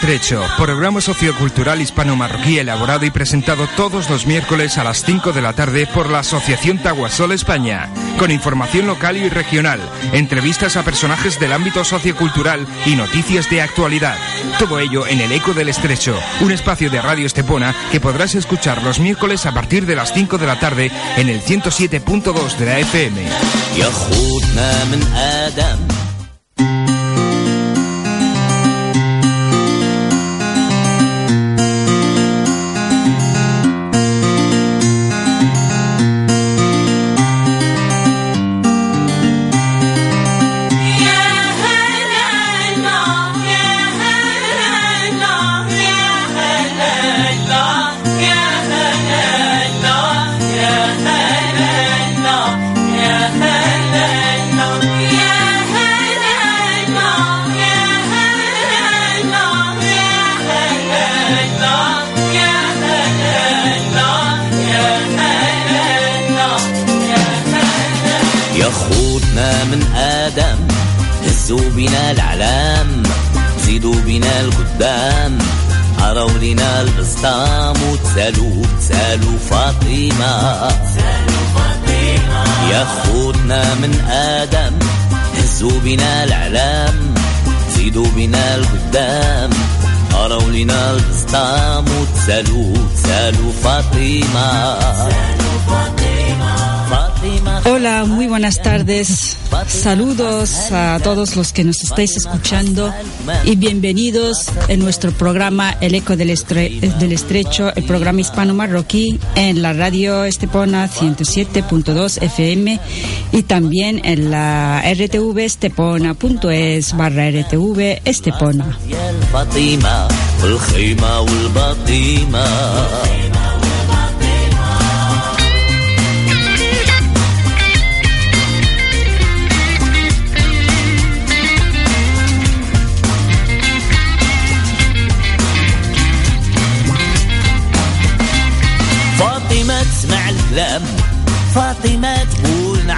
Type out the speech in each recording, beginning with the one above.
Estrecho, programa sociocultural hispano-marroquí elaborado y presentado todos los miércoles a las 5 de la tarde por la Asociación Taguasol España, con información local y regional, entrevistas a personajes del ámbito sociocultural y noticias de actualidad. Todo ello en El Eco del Estrecho, un espacio de Radio Estepona que podrás escuchar los miércoles a partir de las 5 de la tarde en el 107.2 de la FM. Saludos a todos los que nos estáis escuchando y bienvenidos en nuestro programa El Eco del, del Estrecho, el programa hispano-marroquí en la radio Estepona 107.2 FM y también en la RTV estepona.es barra RTV Estepona.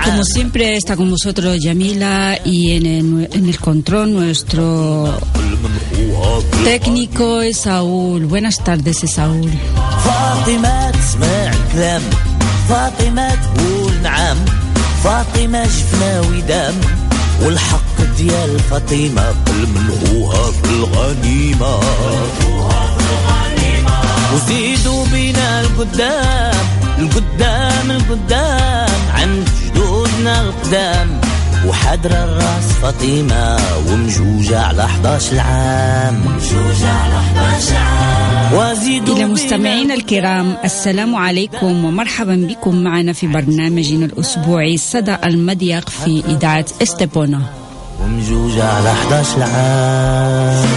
Como siempre está con vosotros Yamila y en el, en el control nuestro técnico Esaúl. Buenas tardes Esaúl. فاطمة تسمع الكلام فاطمة تقول نعم فاطمة جفنا ودام والحق ديال فاطمة قل من هوها في الغنيمة وزيدوا بينا القدام القدام القدام عند جدودنا القدام. وحضرة الراس فاطمة ومجوجة على 11 عام مجوجة على 11 عام وزيدوا إلى مستمعينا الكرام السلام عليكم ومرحبا بكم معنا في برنامجنا الأسبوعي صدى المضيق في إذاعة إستبونا. ومجوجة على 11 عام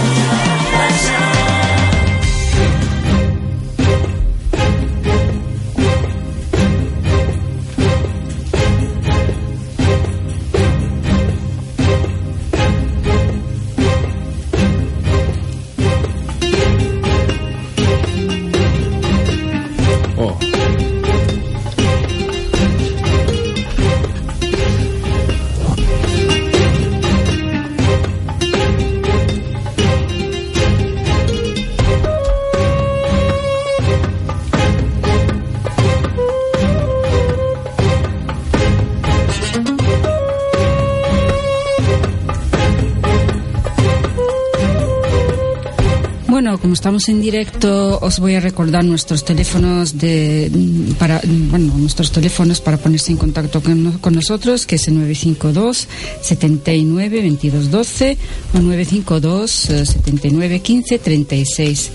Como estamos en directo, os voy a recordar nuestros teléfonos de para bueno, nuestros teléfonos para ponerse en contacto con, con nosotros, que es el 952 79 22 12 o 952 79 15 36.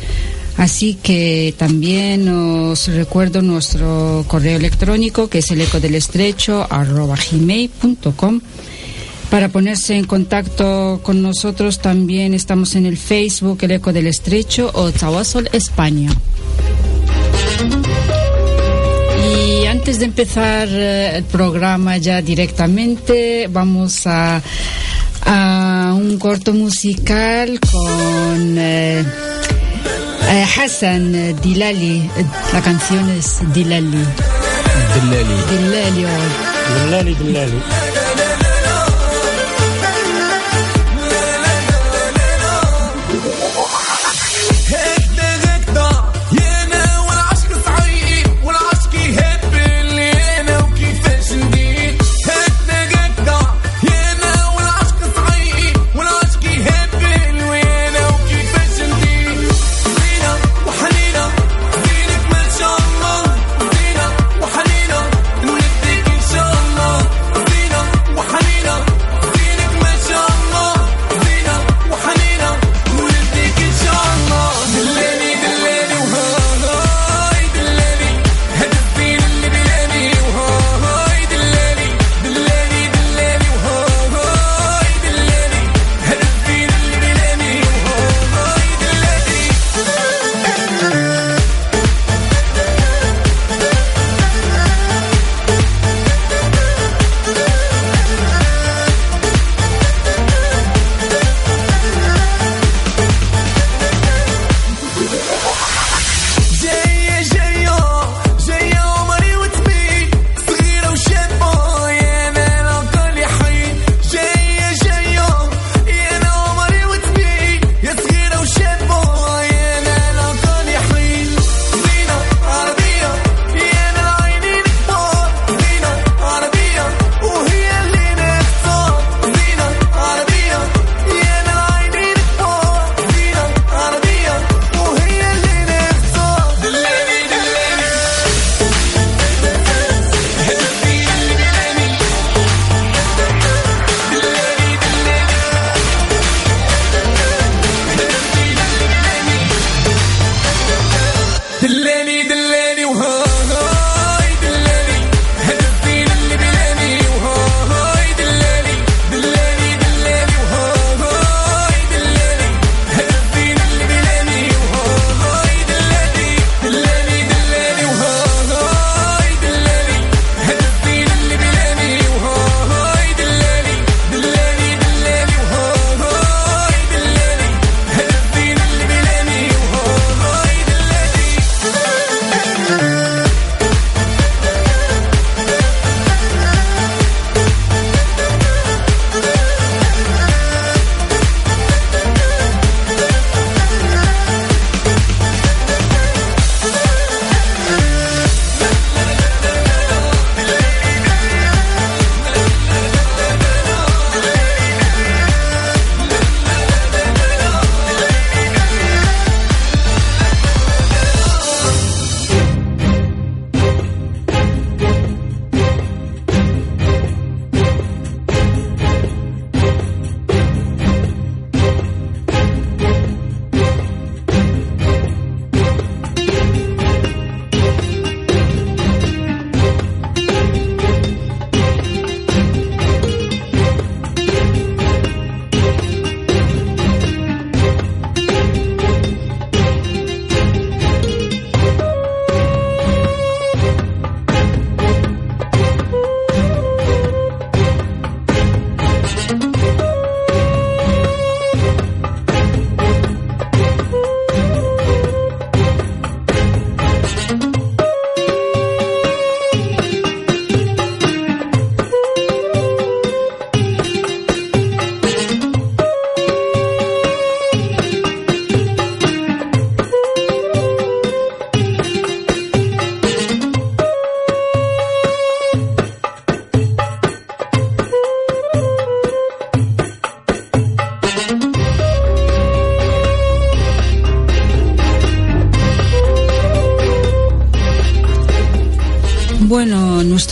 Así que también os recuerdo nuestro correo electrónico que es el eco del estrecho arroba gmail.com para ponerse en contacto con nosotros también estamos en el Facebook El Eco del Estrecho o Tawasol España. Y antes de empezar eh, el programa ya directamente, vamos a, a un corto musical con eh, eh, Hassan Dilali. La canción es Dilali. Dillali. Dilali. oh. Dillali,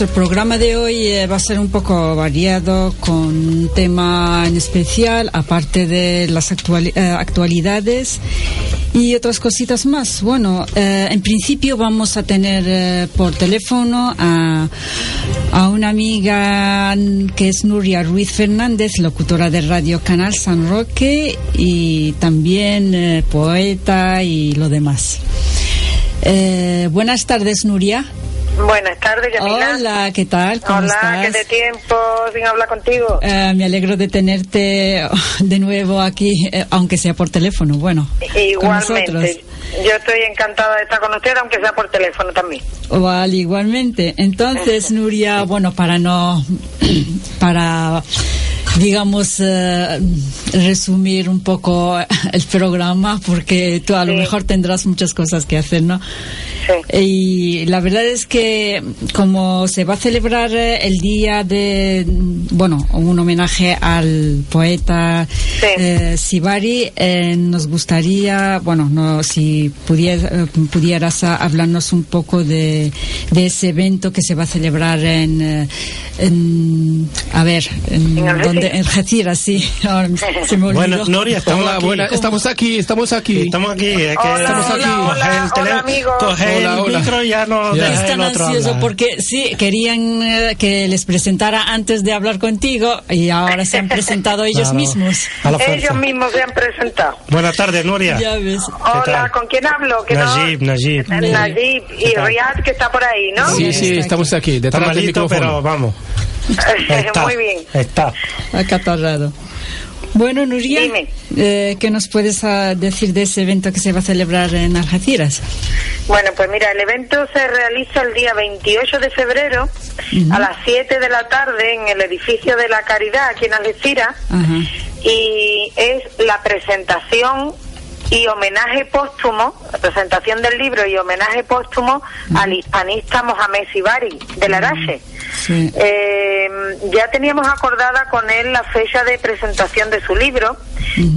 nuestro programa de hoy eh, va a ser un poco variado con un tema en especial, aparte de las eh, actualidades y otras cositas más. Bueno, eh, en principio vamos a tener por teléfono a, a una amiga que es Nuria Ruiz Fernández, locutora de Radio Canal San Roque y también poeta y lo demás. Buenas tardes, Nuria. Buenas tardes, Yamila. Hola, ¿qué tal? ¿Cómo Hola, estás? que de tiempo sin hablar contigo. Eh, me alegro de tenerte de nuevo aquí, eh, aunque sea por teléfono. Bueno. Igualmente. Yo estoy encantada de estar con usted, aunque sea por teléfono también. Vale, igualmente. Entonces, Nuria, bueno, para no, para, digamos, eh, resumir un poco el programa, porque tú a lo Sí. mejor tendrás muchas cosas que hacer, ¿no? Y la verdad es que como se va a celebrar eh, el día de, bueno, un homenaje al poeta eh, Sibari, eh, nos gustaría, bueno, no, si eh, pudieras hablarnos un poco de, de ese evento que se va a celebrar en, eh, en a ver, en, En Algeciras. donde, en Algeciras, sí, ahora se me olvidó. Bueno, Noria, estamos Hola, aquí. buena- estamos aquí, estamos aquí. Estamos aquí, es que Hola, estamos hola, aquí. hola, Coge el hola, teléfono, amigo. coge Hola, el hola. micro y ya no Ya. deja el Están ansiosos porque sí, querían eh, que les presentara antes de hablar contigo y ahora se han presentado ellos Claro. mismos. Ellos mismos se han presentado. Buenas tardes, Nuria. Ya ves. Hola? ¿con quién hablo? Que no- Najib, Najib. Najib y Riyad, que está por ahí, ¿no? Sí, sí, estamos aquí, detrás del malito, micrófono. pero vamos. Está. Muy bien. Está. Acatarrado. Bueno, Nuria, eh, ¿qué nos puedes ah, decir de ese evento que se va a celebrar en Algeciras? Bueno, pues mira, el evento se realiza el día 28 de febrero a las 7 de la tarde en el edificio de la Caridad, aquí en Algeciras, y es la presentación y homenaje póstumo, presentación del libro y homenaje póstumo al hispanista Mohamed Sibari, de Larache. Sí. Eh, ya teníamos acordada con él la fecha de presentación de su libro,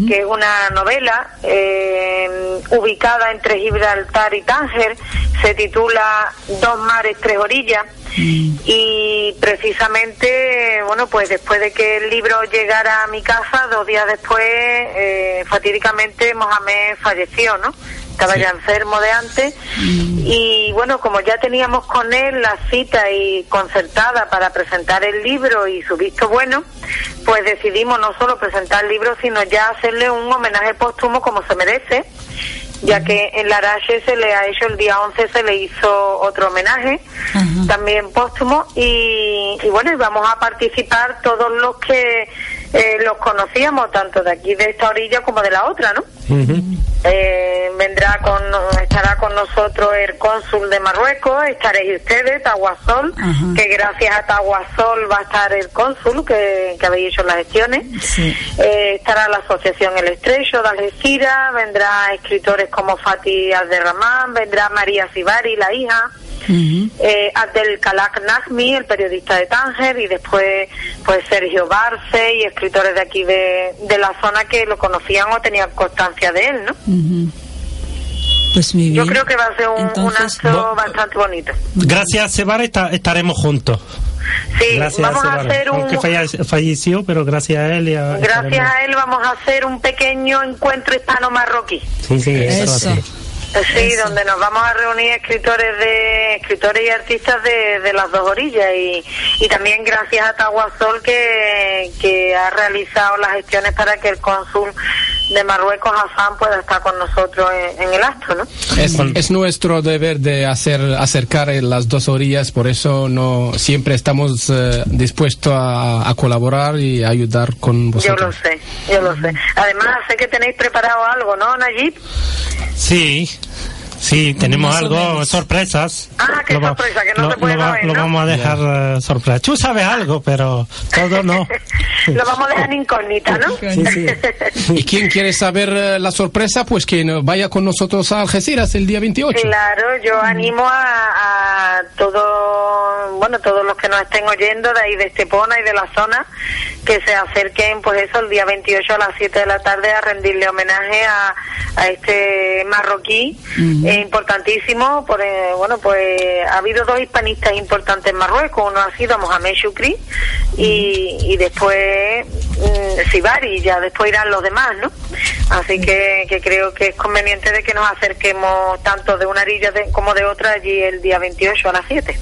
que es una novela eh, ubicada entre Gibraltar y Tánger, se titula Dos mares, tres orillas. Y precisamente, bueno, pues después de que el libro llegara a mi casa, dos días después, eh, fatídicamente Mohamed falleció, ¿no? Estaba ya enfermo de antes. Y bueno, como ya teníamos con él la cita y concertada para presentar el libro y su visto bueno, pues decidimos no solo presentar el libro, sino ya hacerle un homenaje póstumo como se merece ya que en Larache se le ha hecho el día 11 se le hizo otro homenaje también póstumo y, y bueno y vamos a participar todos los que eh, los conocíamos tanto de aquí de esta orilla como de la otra no eh, vendrá con estará con nosotros el cónsul de Marruecos estaréis ustedes Taguasol que gracias a Taguasol va a estar el cónsul que, que habéis hecho las gestiones Sí. eh, estará la Asociación El Estrecho de Algeciras, vendrá escritores como Fatih Abderramán, vendrá María Sibari, la hija, eh, Abdel Kalak Nazmi, el periodista de Tánger, y después pues Sergio Barce y escritores de aquí de, de la zona que lo conocían o tenían constancia de él, ¿no? Ujú. Pues muy bien. Yo creo que va a ser un, un Entonces- acto bastante bonito. Gracias a Sebara esta- estaremos juntos. Sí, Gracias vamos a hacer un... Aunque falle- falleció, pero gracias a él y a... Gracias a él vamos a hacer un pequeño encuentro hispano-marroquí. Sí, sí, eso. va a ser. Sí, donde nos vamos a reunir escritores de escritores y artistas de, de las dos orillas y, y también gracias a Taguasol que, que ha realizado las gestiones para que el cónsul de Marruecos, Hassan, pueda estar con nosotros en, en el acto, ¿no? Es, es nuestro deber de hacer acercar las dos orillas, por eso no siempre estamos eh, dispuestos a, a colaborar y ayudar con Yo lo vosotros. sé, yo lo sé. Además, sé que tenéis preparado algo, ¿no, Nayib? Sí, sí, tenemos algo, sorpresas. Ah, qué Lo sorpresa, que no lo, se puede lo saber, lo ¿no? vamos a dejar eh, sorpresa. Tú sabes algo, pero todo no. Lo vamos a dejar incógnita, ¿no? ¿Y quién quiere saber eh, la sorpresa? Pues que no- vaya con nosotros a Algeciras el día 28. Claro, yo animo a, a todo, bueno, todos los que nos estén oyendo de ahí de Estepona y de la zona, que se acerquen, pues eso, el día 28 a las 7 de la tarde a rendirle homenaje a, a este marroquí, Es importantísimo, por, eh, bueno, pues ha habido dos hispanistas importantes en Marruecos, uno ha sido Mohamed Shukri y, y después mm, Sibari, ya después irán los demás, ¿no? Así que, que creo que es conveniente de que nos acerquemos tanto de una orilla de- como de otra allí el día 28 a las 7.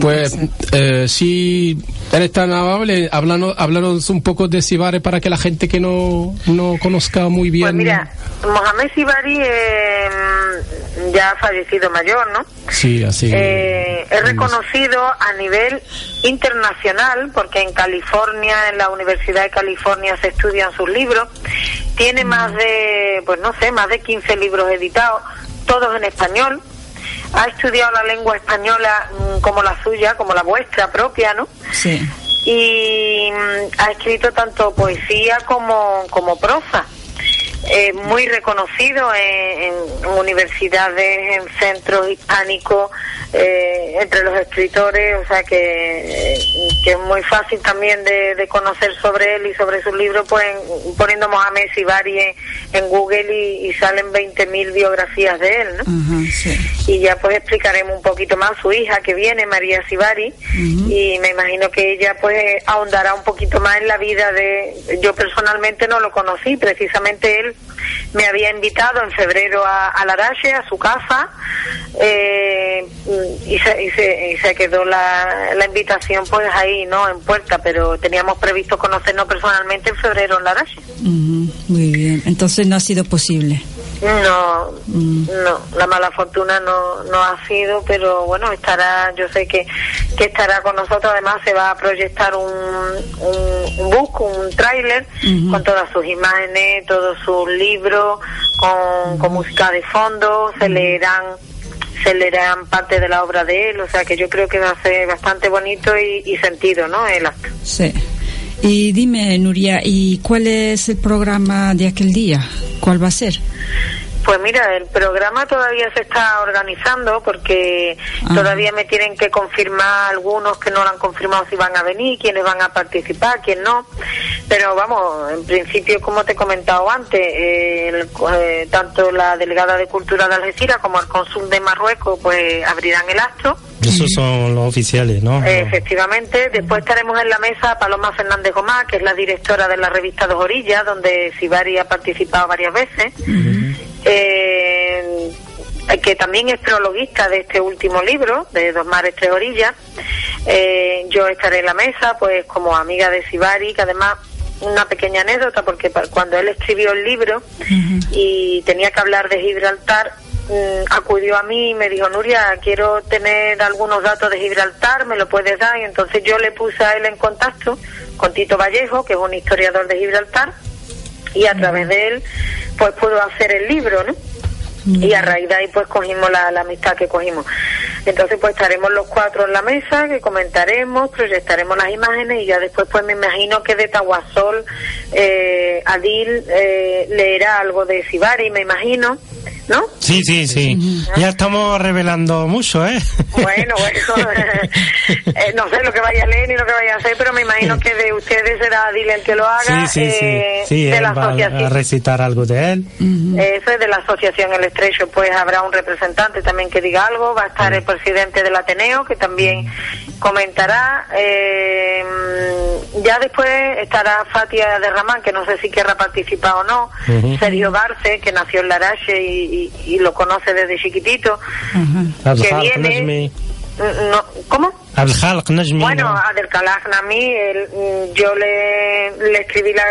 Pues eh, si eres tan amable, háblanos, háblanos un poco de Sibare para que la gente que no, no conozca muy bien. Pues mira, Mohamed Sibari eh, mm, ya ha fallecido mayor, ¿no? Sí, así. Eh, es reconocido a nivel internacional porque en California, en la Universidad de California se estudian sus libros. Tiene más de, pues no sé, más de 15 libros editados, todos en español. Ha estudiado la lengua española mm, como la suya, como la vuestra propia, ¿no? Sí. y mm, ha escrito tanto poesía como, como prosa. Eh, muy reconocido en, en universidades, en centros hispánicos, eh, entre los escritores, o sea que, que es muy fácil también de, de conocer sobre él y sobre sus libros, pues en- poniendo Mohamed Sibari en, en Google y, y salen 20.000 biografías de él, ¿no? Sí. y ya pues explicaremos un poquito más su hija que viene María Sibari y me imagino que ella pues ahondará un poquito más en la vida de yo personalmente no lo conocí precisamente él me había invitado en febrero a, a Larache a su casa eh, y, se, y, se, y se quedó la, la invitación pues ahí no en puerta pero teníamos previsto conocernos personalmente en febrero en Larache Ujú, Muy bien. Entonces no ha sido posible. No, no, la mala fortuna no, no ha sido, pero bueno, estará, yo sé que, que estará con nosotros, además se va a proyectar un, un, un book, un tráiler, con todas sus imágenes, todos sus libros, con, con música de fondo, se leerán se leerán parte de la obra de él, o sea que yo creo que va a ser bastante bonito y, y sentido, ¿no? El acto. Sí. Y dime, Nuria, ¿y cuál es el programa de aquel día? ¿Cuál va a ser? Pues mira, el programa todavía se está organizando porque Ah. todavía me tienen que confirmar algunos que no lo han confirmado si van a venir, quiénes van a participar, quién no. Pero vamos, en principio, como te he comentado antes, eh, el- eh, tanto la delegada de Cultura de Algeciras como el cónsul de Marruecos pues abrirán el acto. Esos son los oficiales, ¿no? Efectivamente, después estaremos en la mesa Paloma Fernández Gomá, que es la directora de la revista Dos Orillas, donde Sibari ha participado varias veces, eh, que también es prologuista de este último libro, de Dos Mares, Tres Orillas. Eh, yo estaré en la mesa, pues como amiga de Sibari, que además una pequeña anécdota, porque cuando él escribió el libro y tenía que hablar de Gibraltar, acudió a mí y me dijo, Nuria, quiero tener algunos datos de Gibraltar, ¿me lo puedes dar? Y entonces yo le puse a él en contacto con Tito Vallejo, que es un historiador de Gibraltar, y a través de él, pues pudo hacer el libro, ¿no? Y a raíz de ahí, pues cogimos la, la amistad que cogimos. Entonces, pues estaremos los cuatro en la mesa, que comentaremos, proyectaremos las imágenes y ya después, pues me imagino que de Tahuasol, eh, Adil eh, leerá algo de Sibari, me imagino, ¿no? Sí, sí, sí. Ya estamos revelando mucho, ¿eh? Bueno, bueno, eh, no sé lo que vaya a leer ni lo que vaya a hacer, pero me imagino que de ustedes será Adil el que lo haga. Sí, sí, sí. eh, Sí, de él la va a asociación. recitar algo de él. Eso es de la Asociación El Estrecho, pues habrá un representante también que diga algo, va a estar el presidente del Ateneo que también comentará, eh, ya después estará Fatia de Ramán, que no sé si querrá participar o no. Sergio Barce, que nació en Larache y, y- y lo conoce desde chiquitito, que Abdel viene... Najmi. No, ¿Cómo? Abdel Najmi. Bueno, ¿no? a Nami, él, mm, yo le, le escribí la-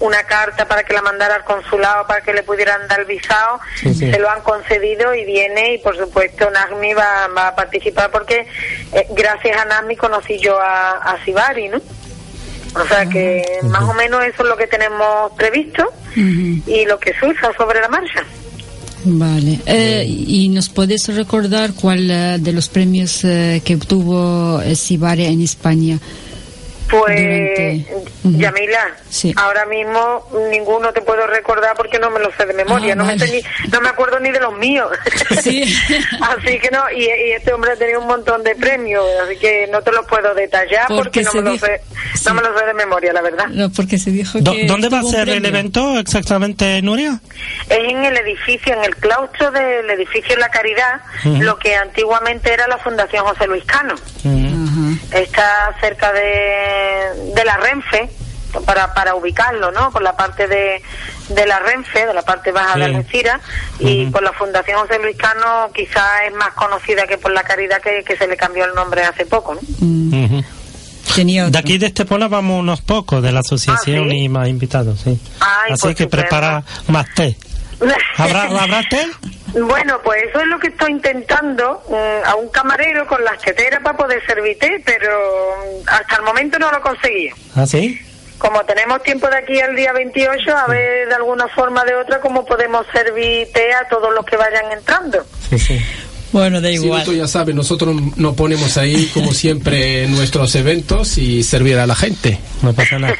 una carta para que la mandara al consulado para que le pudieran dar visado. Sí, sí. Se lo han concedido y viene y por supuesto Nagmi va, va a participar porque eh, gracias a Nagmi conocí yo a, a Sibari, ¿no? O sea que más o menos eso es lo que tenemos previsto y lo que surja sobre la marcha. Vale. Eh, ¿Y nos puedes recordar cuál eh, de los premios eh, que obtuvo eh, Sibari en España? Pues, Durante- Yamila, Sí. ahora mismo ninguno te puedo recordar porque no me lo sé de memoria, Ah, no, me vale. sé ni- no me acuerdo ni de los míos. Sí. así que no, y, y este hombre ha tenido un montón de premios, así que no te los puedo detallar Porque porque, no, me lo sé, sí. no me lo sé de memoria, la verdad. No, porque se dijo que ¿Dónde va a ser el evento exactamente, Nuria? Es en el edificio, en el claustro del edificio La Caridad, lo que antiguamente era la Fundación José Luis Cano. Está cerca de, de la Renfe para, para ubicarlo, ¿no? Por la parte de, de la Renfe, de la parte baja de Sí. Algeciras, y por la Fundación José Luis Cano quizá es más conocida que por la Caridad que, que se le cambió el nombre hace poco, ¿no? Tenía De aquí de Estepona vamos unos pocos de la asociación Ah, ¿sí? y más invitados, sí. Ay, Así pues que prepara más té. ¿Habrá, ¿habrá té? Bueno, pues eso es lo que estoy intentando mm, a un camarero con las teteras para poder servir té, pero mm, hasta el momento no lo he conseguido. ¿Ah, sí? Como tenemos tiempo de aquí al día 28, a ver de alguna forma o de otra cómo podemos servir té a todos los que vayan entrando. Sí, sí. Bueno, da Sí, igual. tú ya sabes, nosotros nos ponemos ahí como siempre en nuestros eventos y servir a la gente. No pasa nada.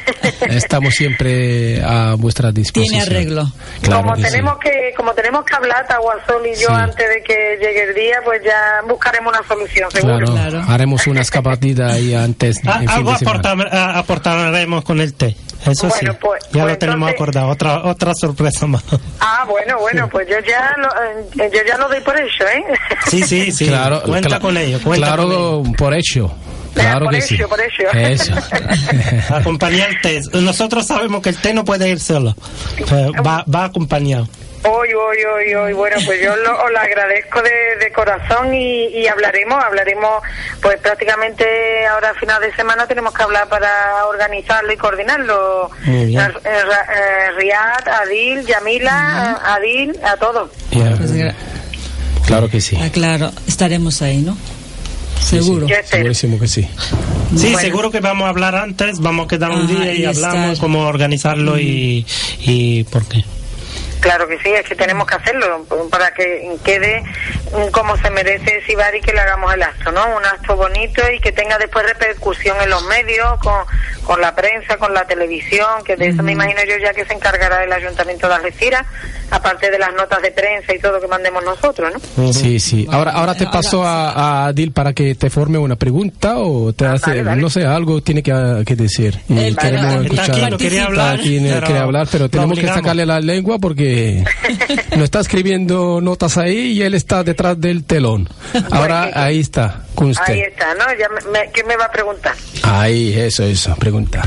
Estamos siempre a vuestra disposición. Tiene arreglo. Claro como que sí. tenemos que como tenemos que hablar Taguasol y yo Sí. antes de que llegue el día, pues ya buscaremos una solución, seguro. Claro, Claro. haremos una escapadita ahí antes. Ah, algo aportar- ah, aportaremos con el té. Eso Bueno, sí. pues- ya pues lo tenemos entonces- acordado. Otra, otra sorpresa más. Ah, bueno, bueno, pues yo ya lo, eh, yo ya lo doy por hecho, ¿eh? Sí, sí, sí. Claro, cuenta con ello. Cuenta claro, con ello. por hecho. Claro por que sí. por hecho. Eso. Acompañar el té. Nosotros sabemos que el té no puede ir solo. Va, va acompañado. Hoy, hoy, hoy, hoy. Bueno, pues yo lo, os lo agradezco de, de corazón y, y hablaremos, hablaremos, pues prácticamente ahora a final de semana tenemos que hablar para organizarlo y coordinarlo. Muy bien. Eh, eh, Riad, Adil, Yamila, Adil, a todos. Pues gra- claro que sí. ah, claro, estaremos ahí, ¿no? Seguro. Espero. Segurísimo que sí. Sí, Bueno. seguro que vamos a hablar antes, vamos a quedar un Ajá, día y, y hablamos estar. cómo organizarlo y, y por qué. Claro que sí, es que tenemos que hacerlo para que quede como se merece Sibari que le hagamos el acto, ¿no? Un acto bonito y que tenga después repercusión en los medios, con, con la prensa, con la televisión, que de eso me imagino yo ya que se encargará el Ayuntamiento de Algeciras, aparte de las notas de prensa y todo que mandemos nosotros, ¿no? Sí, sí. Ahora, ahora te Ahora- paso a, a Adil para que te forme una pregunta o te hace, Ah, vale, vale. no sé, algo tiene que, que decir. Y Él queremos vale, Está escuchar. aquí, no quería hablar. Está aquí, no pero quiere hablar, pero tenemos que sacarle la lengua porque nos está escribiendo notas ahí y él está detrás del telón. Ahora ahí está, con Ahí usted. está, ¿no? Ya me- me- ¿Qué me va a preguntar? Ahí, eso, eso, pregunta.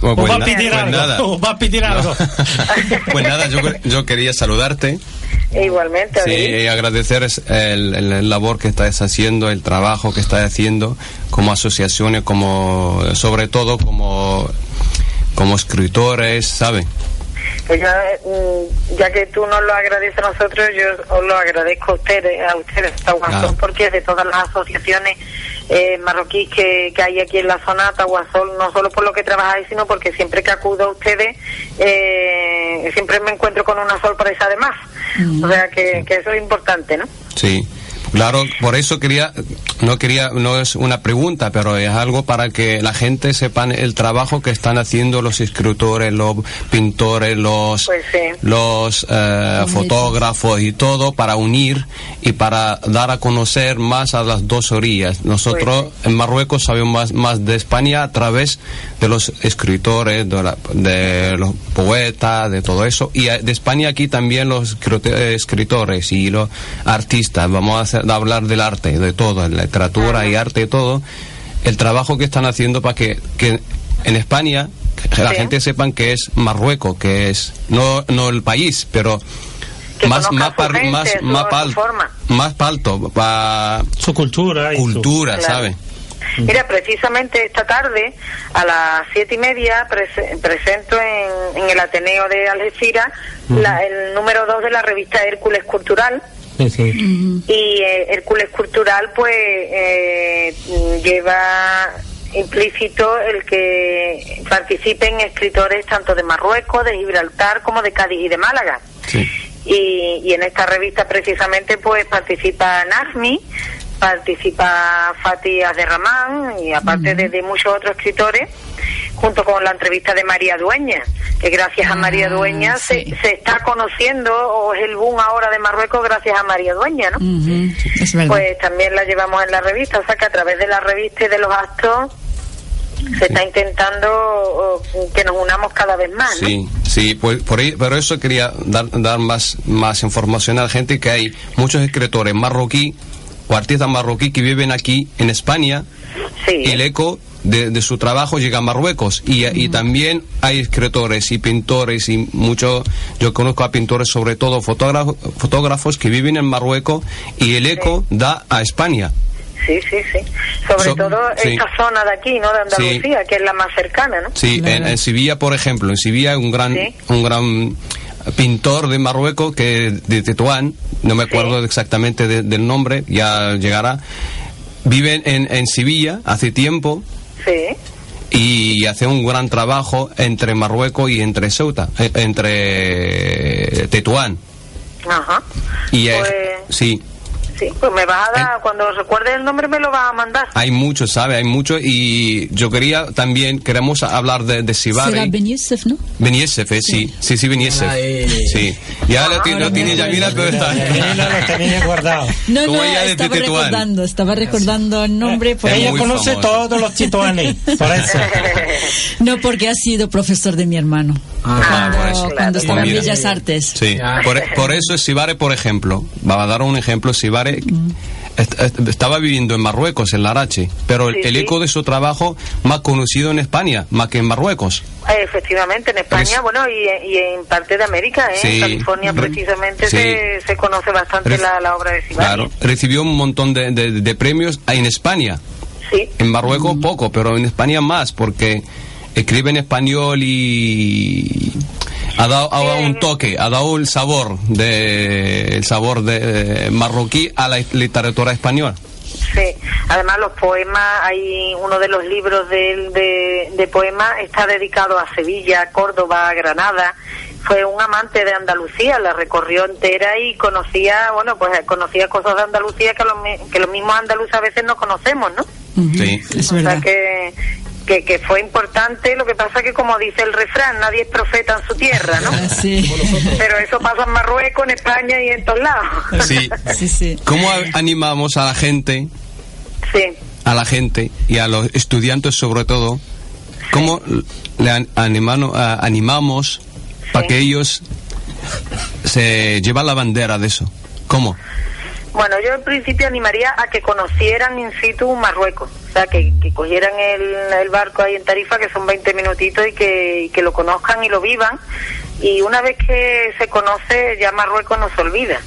Bueno, O pues va a pedir pues algo. nada. O va a pedir algo. Pues nada, yo, yo quería saludarte igualmente, sí, y agradecer el, el- el labor que estás haciendo, el trabajo que estás haciendo como asociaciones, como sobre todo como, como escritores, ¿sabes? Pues ya, mm, ya que tú nos lo agradeces a nosotros, yo os lo agradezco a ustedes, a ustedes, Ah. porque de todas las asociaciones eh, marroquíes que, que hay aquí en la zona, Tahuasol, no solo por lo que trabajáis, sino porque siempre que acudo a ustedes, eh, siempre me encuentro con una sorpresa de más. O sea, que, que eso es importante, ¿no? Sí, claro, por eso quería, no quería, no es una pregunta, pero es algo para que la gente sepa el trabajo que están haciendo los escritores, los pintores, los, Pues sí. los eh, fotógrafos y todo para unir y para dar a conocer más a las dos orillas. Nosotros Pues en Marruecos sabemos más, más de España a través de los escritores, de, la- de los poetas, de todo eso. Y eh, de España aquí también los escrito- escritores y los artistas. Vamos a, hacer- a hablar del arte, de todo, la literatura y arte y todo. El trabajo que están haciendo para que, que en España que la Sí. gente sepan que es Marruecos, que es no, no el país, pero Que más más su par- gente, más su- más su pal- forma. más palto para Su cultura. y cultura, Claro. ¿sabes? Mira, precisamente esta tarde, a las siete y media, prese- presento en, en el Ateneo de Algeciras la- el número dos de la revista Hércules Cultural. Sí, sí. Y eh, Hércules Cultural, pues, eh, lleva implícito el que participen escritores tanto de Marruecos, de Gibraltar, como de Cádiz y de Málaga. Sí. Y, y en esta revista precisamente pues participa Nazmi, participa Fatih Azerramán y aparte de, de muchos otros escritores, junto con la entrevista de María Dueña, que gracias a María Dueña se, se está conociendo, o es el boom ahora de Marruecos gracias a María Dueña, ¿no? Es verdad. Pues también la llevamos en la revista, o sea que a través de la revista y de los actos se está intentando que nos unamos cada vez más, ¿no? Sí, sí, pues por ahí, pero eso quería dar, dar más, más información a la gente que hay muchos escritores marroquí o artistas marroquí que viven aquí en España y el eco de, de su trabajo llega a Marruecos y, y también hay escritores y pintores y mucho yo conozco a pintores sobre todo fotógrafos fotógrafos que viven en Marruecos y el eco da a España Sí, sí, sí. Sobre So- todo sí. esta zona de aquí, ¿no? De Andalucía, que es la más cercana, ¿no? Sí, en, en Sevilla, por ejemplo, en Sevilla hay un gran, un gran pintor de Marruecos que de Tetuán, no me acuerdo exactamente de- del nombre, ya llegará. Vive en, en Sevilla hace tiempo Sí. y hace un gran trabajo entre Marruecos y entre Ceuta, eh, entre Tetuán. Ajá. Y eh, Pues- sí, Sí, pues me vas a dar, cuando recuerdes el nombre me lo vas a mandar. hay mucho, ¿sabe? Hay mucho y yo quería también, queremos hablar de, de Será Sibari. Ben Youssef, ¿no? Beniesef, eh, sí, sí, sí, Beniesef. Sí. Ya lo, tiene- lo tiene Yamila, pero está. lo tenía guardado. No, no, estaba recordando, estaba recordando el nombre. por- Ella conoce todos los tituanes, por eso. No, porque ha sido profesor de mi hermano. Ah, por eso. Cuando estaba en. Bellas Artes. Sí, por, por eso Sibare, por ejemplo, va a dar un ejemplo, Sibare est- est- estaba viviendo en Marruecos, en Larache, pero el, Sí, el sí. eco de su trabajo más conocido en España, más que en Marruecos. Efectivamente, en España, bueno, y, y en parte de América, ¿eh? Sí. En California Re- precisamente se, se conoce bastante la, la obra de Sibari. Claro, recibió un montón de, de- de premios en España. Sí. En Marruecos poco, pero en España más, porque escribe en español y ha dado, ha dado un toque, ha dado el sabor de el sabor de, marroquí a la literatura española. Sí, además los poemas, hay uno de los libros de, él de, de poemas está dedicado a Sevilla, Córdoba, Granada. Fue un amante de Andalucía, la recorrió entera y conocía, bueno, pues conocía cosas de Andalucía que los, que los mismos andaluces a veces no conocemos, ¿no? Sí. Es o sea verdad. que, que, que fue importante, lo que pasa que como dice el refrán, nadie es profeta en su tierra, ¿no? Sí. Pero eso pasa en Marruecos, en España y en todos lados. Sí. Sí, sí. ¿Cómo animamos a la gente, Sí. a la gente y a los estudiantes sobre todo? ¿Cómo le an- animano- animamos para que ellos se lleven la bandera de eso? ¿Cómo? Bueno, yo en principio animaría a que conocieran in situ Marruecos, o sea, que, que cogieran el, el barco ahí en Tarifa, que son 20 minutitos, y que, y que lo conozcan y lo vivan. Y una vez que se conoce, ya Marruecos no se olvida.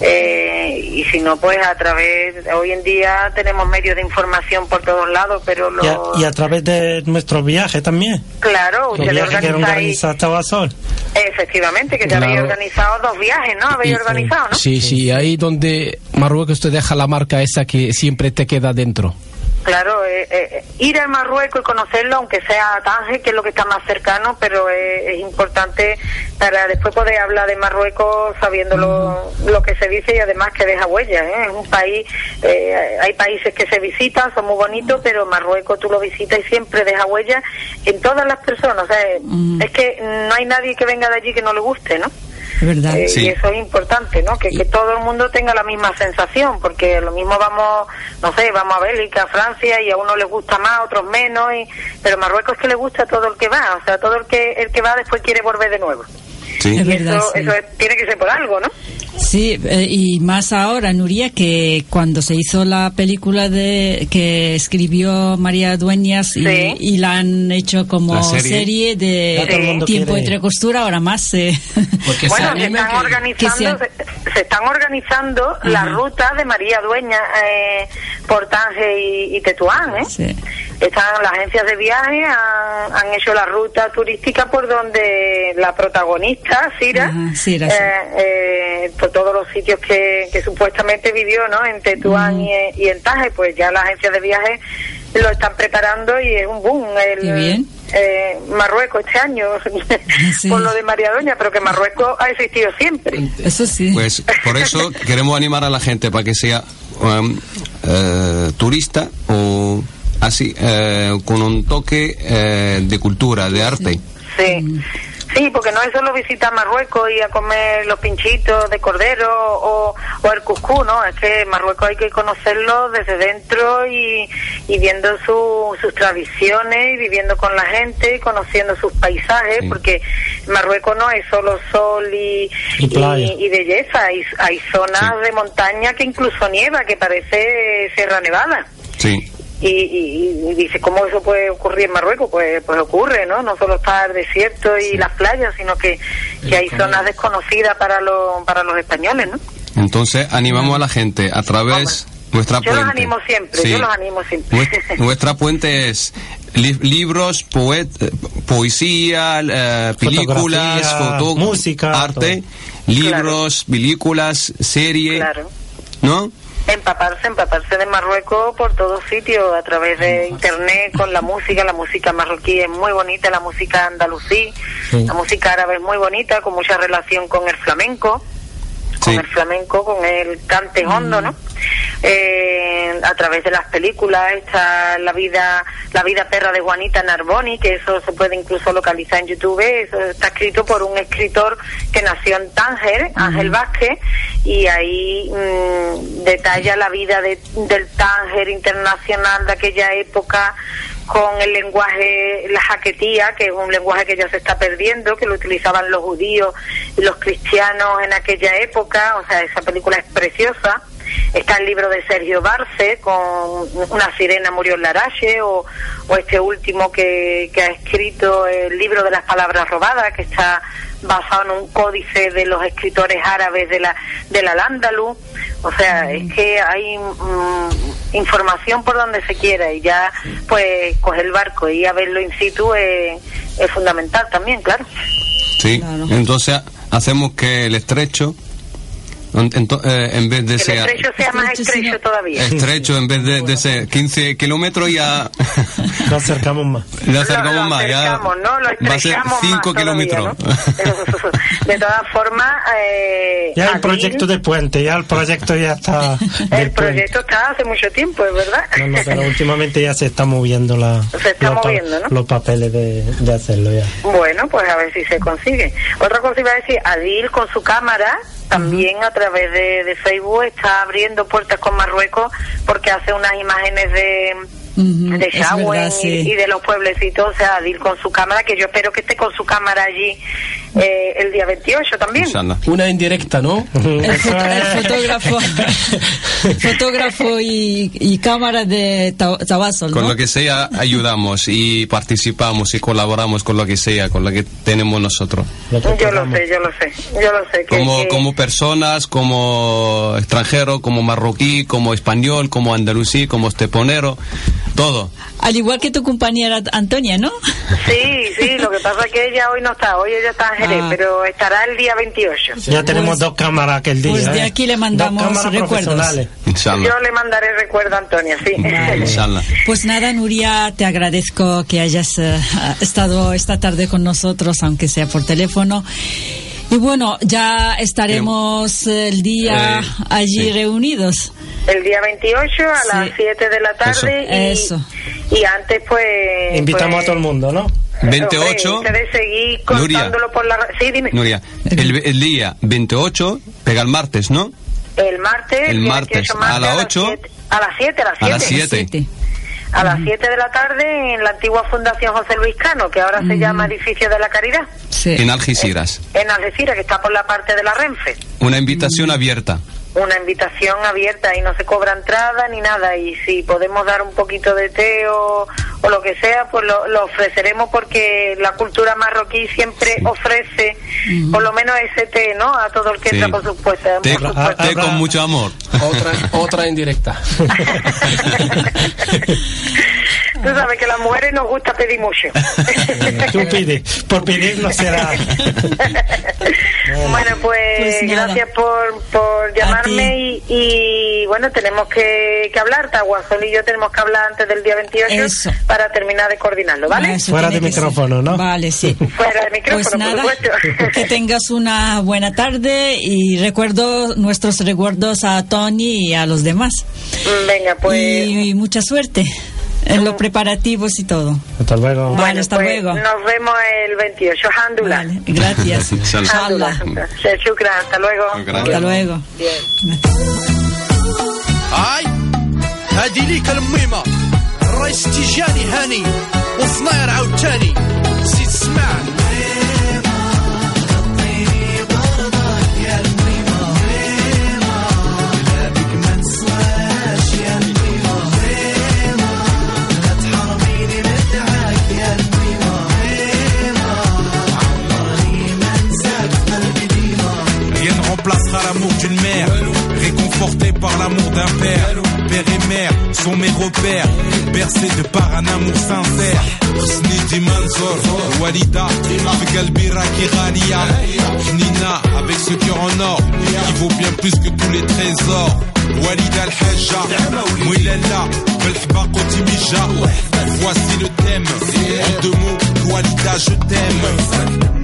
Eh, y si no, pues a través, hoy en día tenemos medios de información por todos lados, pero lo, Y a, y a través de nuestro viaje también. claro, Los ustedes viajes que organizáis, organiza Tabasol. efectivamente, que ya habéis Claro. organizado dos viajes, ¿no? Habéis Y- organizado, ¿no? Sí, sí, ahí donde Marruecos te deja la marca esa que siempre te queda dentro. Claro, eh, eh, ir a Marruecos y conocerlo, aunque sea a Tánger, que es lo que está más cercano, pero eh, es importante para después poder hablar de Marruecos sabiendo lo, lo que se dice y además que deja huella. ¿eh? Es un país, eh, hay países que se visitan, son muy bonitos, pero Marruecos tú lo visitas y siempre deja huella en todas las personas. O sea, eh, es que no hay nadie que venga de allí que no le guste, ¿no? Es verdad. Eh, Y eso es importante, ¿no? Que, que todo el mundo tenga la misma sensación, porque lo mismo vamos, no sé, vamos a Bélgica, a Francia, y a uno le gusta más, a otros menos, y, pero Marruecos es que le gusta a todo el que va, o sea, todo el que el que va después quiere volver de nuevo. Sí. Es verdad, eso, sí. eso es- tiene que ser por algo, ¿no? Sí, eh, y más ahora, Nuria, que cuando se hizo la película de que escribió María Dueñas y, Sí. y la han hecho como serie, de tiempo quiere. entre costura, ahora más. eh, Porque Bueno, se están que- organizando, que sea- se, se están organizando la ruta de María Dueña eh, por Tánger y, y Tetuán, ¿eh? sí. Están las agencias de viaje, han, han hecho la ruta turística por donde la protagonista, Sira, Ajá, Sira, sí. eh, eh, por todos los sitios que, que supuestamente vivió, ¿no? En Tetuán y, en- y en Taje, pues ya las agencias de viaje lo están preparando y es un boom. El, Qué bien. eh, Marruecos este año, Sí. por lo de María Doña, pero que Marruecos ha existido siempre. Eso sí. Pues por eso queremos animar a la gente para que sea um, eh, turista o así, eh, con un toque eh, de cultura, de arte. Sí. Sí, porque no es solo visitar Marruecos y a comer los pinchitos de cordero o, o el cuscú, ¿no? Es que Marruecos hay que conocerlo desde dentro y, y viendo su- sus tradiciones y viviendo con la gente y conociendo sus paisajes, porque Marruecos no es solo sol y, Y y belleza, hay, hay zonas de montaña que incluso nieva, que parece Sierra Nevada. Sí. Y, y- y dice, ¿cómo eso puede ocurrir en Marruecos? Pues, pues ocurre, ¿no? No solo está el desierto y las playas, sino que, que hay zonas desconocidas para, los para los españoles, ¿no? Entonces animamos a la gente a través nuestra Yo los puente. animo siempre, Sí. yo los animo siempre. Nues- Nuestra puente es li- libros, poet, eh, poesía, eh, películas, foto, música, arte, libros, películas, serie, Claro. ¿no? Empaparse, empaparse de Marruecos por todos sitios, a través de internet, con la música. La música marroquí es muy bonita, la música andalusí, Sí. la música árabe es muy bonita, con mucha relación con el flamenco. con el flamenco, con el cante hondo, ¿no? Eh, a través de las películas está la vida la vida perra de Juanita Narboni, que eso se puede incluso localizar en YouTube, eso está escrito por un escritor que nació en Tánger, Ángel Vázquez, y ahí mm, detalla la vida de- del Tánger internacional de aquella época con el lenguaje, la jaquetía, que es un lenguaje que ya se está perdiendo, que lo utilizaban los judíos y los cristianos en aquella época, o sea, esa película es preciosa. Está el libro de Sergio Barce con Una sirena murió en Larache o, o este último que, que ha escrito el libro de las palabras robadas que está basado en un códice de los escritores árabes de la del Al-Ándalus. O sea, es que hay mm, información por donde se quiera y ya pues coger el barco y ir a verlo in situ es, es fundamental también, claro. Sí. Entonces hacemos que el estrecho, en, eh, en vez de Que el ser estrecho sea más estrecho todavía. estrecho, en vez de, de ser 15 kilómetros, ya Lo acercamos más. le acercamos más. Ya acercamos, ¿no? Lo va a ser estrechamos 5 más todavía, kilómetros. De todas formas, eh, Ya el proyecto de puente, ya el proyecto ya está. el puente. proyecto está hace mucho tiempo, es verdad. No, no, pero últimamente ya se está moviendo la, Se está los, moviendo, ¿no? los papeles de, de hacerlo ya. Bueno, pues a ver si se consigue. Otra cosa iba a decir, Adil con su cámara también a través de, de Facebook está abriendo puertas con Marruecos porque hace unas imágenes de de Shawen y- de los pueblecitos, o sea, Adil con su cámara, que yo espero que esté con su cámara allí eh, el día 28 también. Una indirecta, ¿no? El, foto- el fotógrafo, fotógrafo y, y cámara de Ta- Tabasol, Con ¿no? lo que sea ayudamos y participamos y colaboramos con lo que sea, con lo que tenemos nosotros. Yo lo sé, yo lo sé, yo lo sé. Que, Como, que- como personas, como extranjero, como marroquí, como español, como andalusí, como esteponero, todo. Al igual que tu compañera Antonia, ¿no? Sí, sí, lo que pasa es que ella hoy no está, hoy ella está en Ah. pero estará el día 28. Ya tenemos dos cámaras aquel día. Pues de ¿eh? aquí le mandamos recuerdos. Yo le mandaré recuerdo a Antonia, sí. Pues nada, Nuria, te agradezco que hayas eh, estado esta tarde con nosotros, aunque sea por teléfono. Y bueno, ya estaremos el día Eh, allí sí. reunidos. El día 28 a las 7 de la tarde y, Eso. y antes pues... Invitamos pues, a todo el mundo, ¿no? 28, hombre, seguir Nuria. contándolo por la... Sí, dime. Nuria, el, el día 28 pega el martes, ¿no? El martes. El martes 28 a las las 8. siete- A las 7, a las 7. A las 7. A las 7 de la tarde en la antigua Fundación José Luis Cano, que ahora se llama Edificio de la Caridad, En Algeciras. en Algeciras, que está por la parte de la Renfe. Una invitación abierta. Una invitación abierta y no se cobra entrada ni nada. Y si podemos dar un poquito de té o, o lo que sea, pues lo, lo ofreceremos porque la cultura marroquí siempre ofrece por lo menos ese té, ¿no? A todo el que Sí. entra, por supuesto. Té, por supuesto. té con mucho amor. Otra, otra indirecta. Tú sabes que a las mujeres nos gusta pedir mucho. Tú pide, por pedir no será. Bueno, pues, Pues gracias por, por llamarme y, y, bueno, tenemos que, que hablar, Taguazón y yo tenemos que hablar antes del día 28 Eso. para terminar de coordinarlo, ¿vale? Eso Fuera de que ser. micrófono, ¿no? Vale, sí. Fuera de micrófono, Pues por nada, supuesto. que tengas una buena tarde y recuerdo nuestros recuerdos a Tony y a los demás. Venga, pues... Y, y mucha suerte en los preparativos y todo. Hasta luego. Vale, Bueno, hasta pues, luego. Nos vemos el 28. Handula. Vale, gracias. Handula. Inshallah. Shukran, hasta luego. Hasta luego. Bien. هاي هادي ليك الميمة الرئيس تيجاني هاني وصناير عاوتاني زيد اسمع Réconforté par l'amour d'un père. Père et mère sont mes repères, bercés de par un amour sincère. Husni di Mansour, Walida, avec Albira Kiralia, Nina, avec ce cœur en or, qui vaut bien plus que tous les trésors. Walida Al-Hajja, Mouilala, Belhba Kotimija. Voici le thème, en deux mots, Walida, je t'aime.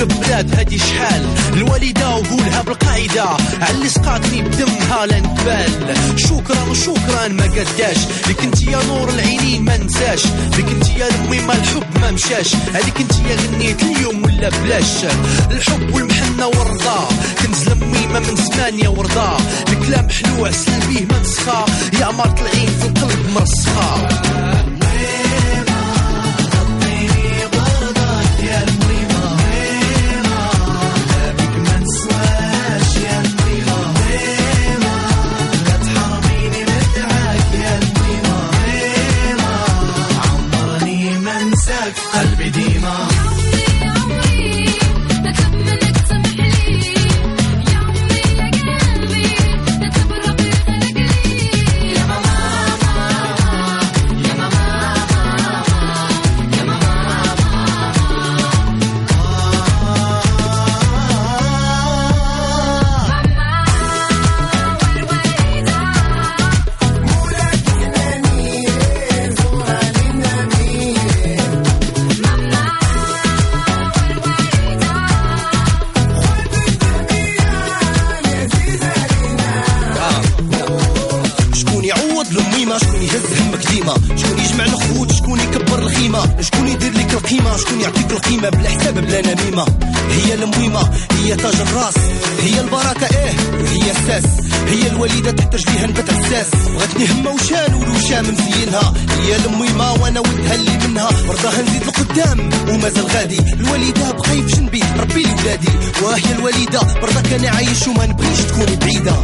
رباتك بلاد هادي شحال. الوالدة وقولها بالقاعدة علي سقاتني بدمها لا نقبل شكرا وشكرا ما قداش. لك انت يا نور العينين ما نساش. لك انت يا لمي ما الحب ما مشاش. هذيك انت يا غنيت اليوم ولا بلاش. الحب والمحنة والرضا. كنز لمي ما من ثمانية ورضا الكلام حلو عسل بيه ما نسخى يا عمرت العين في القلب مرسخة. الاساس بغاتني همه وشال ولوشا مزينها هي لامي ما وأنا ودها اللي منها. رضاها نزيد لقدام ومازال غادي. الوالدة بقاي في جنبي ربي لي ولادي وهي الوالدة. برضا كان عايش وما نبغيش تكوني بعيدة.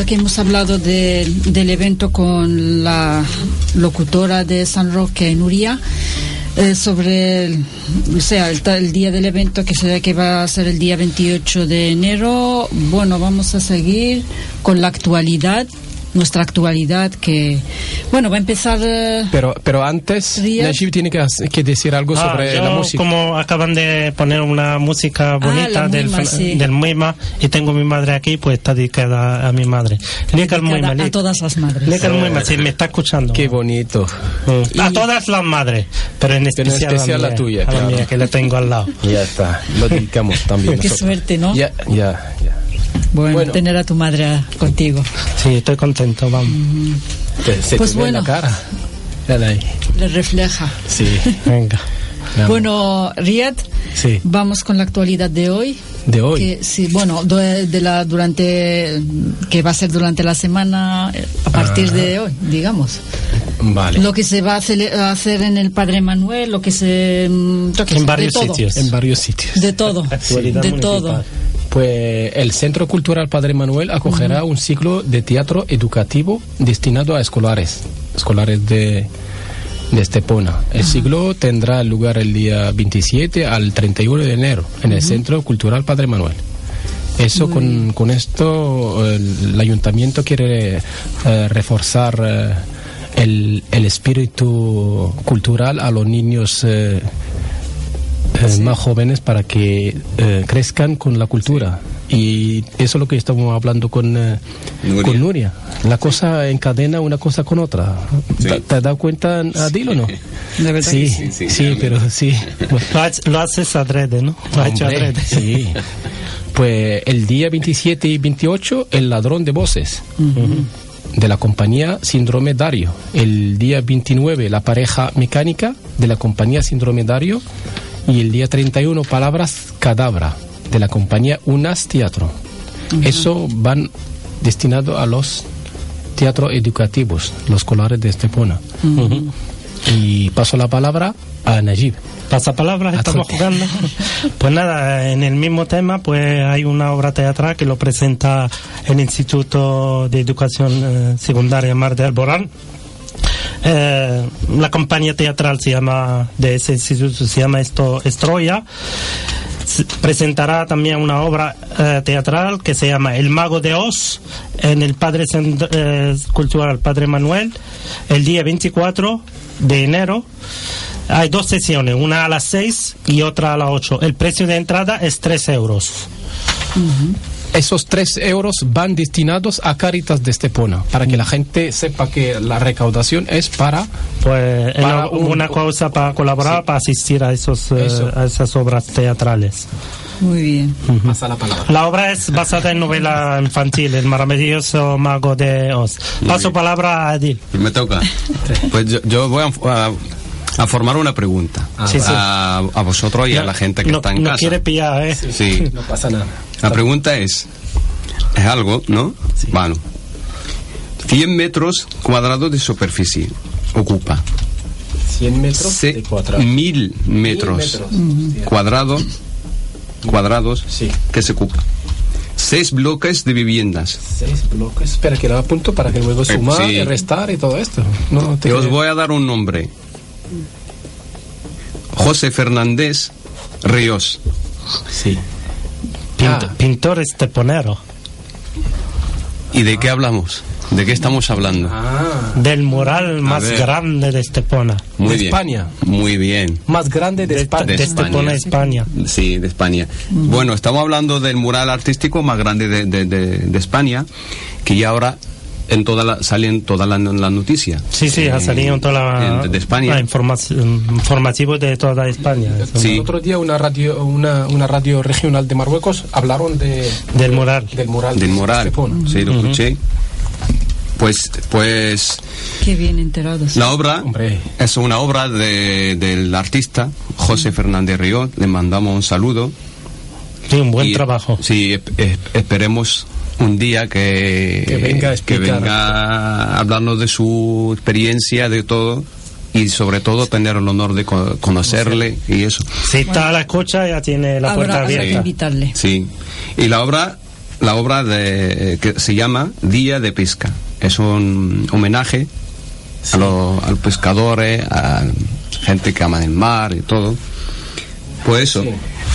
Ya que hemos hablado de- del evento con la locutora de San Roque, Nuria, eh, sobre el, o sea, el, el día del evento que se que va a ser el día 28 de enero, bueno, vamos a seguir con la actualidad, nuestra actualidad que, bueno, va a empezar... eh, Pero, pero antes, Riyad. Najib tiene que, que decir algo Ah, sobre yo, la música. como acaban de poner una música bonita la del, Muima, sí. del Muima y tengo mi madre aquí, pues está dedicada a mi madre. El Muima, dedicada a todas las madres. Leka el Muima, si me está escuchando. Qué bonito. Mm. A todas las madres, pero en Pero en especial, especial a, la mía, tuya, a la claro. mía, que la tengo al lado. Ya está, lo dedicamos también. Qué nosotros. suerte, ¿no? Ya, ya, ya. Bueno, tener a tu madre a- contigo. Sí, estoy contento, vamos. Te- se Pues te ve en bueno. la cara. Dale ahí. Le refleja. Sí. Venga. Bueno, Riad, Sí. vamos con la actualidad de hoy. De hoy. Que, sí, bueno, do- de la, durante, que va a ser durante la semana eh, a partir Ah. de hoy, digamos. Vale. Lo que se va a hacer en el Padre Manuel, lo que se... mm, qué sé, En varios de todo. sitios. En varios sitios. De todo. De municipal. todo. Pues el Centro Cultural Padre Manuel acogerá un ciclo de teatro educativo destinado a escolares, escolares de, de Estepona. El ciclo tendrá lugar el día 27 al 31 de enero en el Centro Cultural Padre Manuel. Eso con, con esto el, el ayuntamiento quiere eh, reforzar eh, el, el espíritu cultural a los niños eh, eh, más jóvenes para que eh, crezcan con la cultura. Y eso es lo que estamos hablando con, eh, Nuria. con Nuria. La cosa encadena una cosa con otra. ¿Te, te has dado cuenta, Adil, o no? De verdad Sí, sí, sí, sí, pero sí. Lo, ha- lo haces adrede, ¿no? Lo ha hecho Hombre, adrede. sí. Pues el día 27 y 28, el ladrón de voces. De la compañía Síndrome Dario. El día 29, la pareja mecánica de la compañía Síndrome Dario. Y el día 31, Palabras Cadabra de la compañía Unas Teatro. Eso van destinado a los teatros educativos, los escolares de Estepona. Y paso la palabra a Najib. Pasapalabras, estamos jugando. Pues nada, en el mismo tema, pues hay una obra teatral que lo presenta el Instituto de Educación eh, Secundaria Mar de Alborán. Eh, la compañía teatral se llama, de ese instituto se llama esto Estroya. Presentará también una obra eh, teatral que se llama El Mago de Oz en el Padre Cent- eh, Cultural Padre Manuel el día 24 de enero. Hay dos sesiones, una a las 6 y otra a las 8. El precio de entrada es 3 euros. Esos tres euros van destinados a Caritas de Estepona, para que la gente sepa que la recaudación es para... Pues es Para una, un- una cosa para colaborar, para asistir a, esos, eh, Eso. a esas obras teatrales. Muy bien. Pasa la palabra. La obra es basada en novela infantil, El maravilloso mago de Oz. Paso palabra a Adil. Me toca. Pues yo, yo voy a, a- a formar una pregunta Sí, sí. a, a vosotros y a la gente que no, está en no casa. quiere pillar, ¿eh? Sí. No pasa nada. La pregunta es, es algo, ¿no? Bueno, 100 metros cuadrados de superficie ocupa. 100 metros Se- de cuadrado. mil metros, metros. cuadrados cuadrados Sí. que se ocupa. Seis bloques de viviendas. Seis bloques. Espera, que lo apunto para que luego sumar sí. y restar y todo esto. No, te Y os voy a dar un nombre. José Fernández Ríos. Sí. Ah. Pintor esteponero. ¿Y de qué hablamos? ¿De qué estamos hablando? Ah. Del mural más grande de Estepona. Muy de bien. España. Muy bien. Más grande de, De, España. de Estepona, España. Sí, de España. Bueno, estamos hablando del mural artístico más grande de, de- de- de España, que ya ahora en toda la, salen todas las la noticias. Sí, sí, ha salido en toda la, En- de España. la información informativo de toda España. Sí. El otro día una radio, una, una radio regional de Marruecos hablaron de, Del mural. del mural. Del de mural. Sí, lo escuché. Pues, pues Qué bien enterados. la obra Hombre. es una obra de- del artista José Fernández Ríos. Le mandamos un saludo. Sí, un buen Y- trabajo. Sí, esperemos un día que, Que venga a que venga a hablarnos de su experiencia, de todo, y sobre todo tener el honor de co- conocerle y eso. Si está a la escucha, ya tiene la puerta Habrá, habrá que abierta. invitarle. Sí. Y la obra la obra de, eh, que se llama Día de Pesca. Es un homenaje a los a los pescadores, a gente que ama el mar y todo. Pues eso.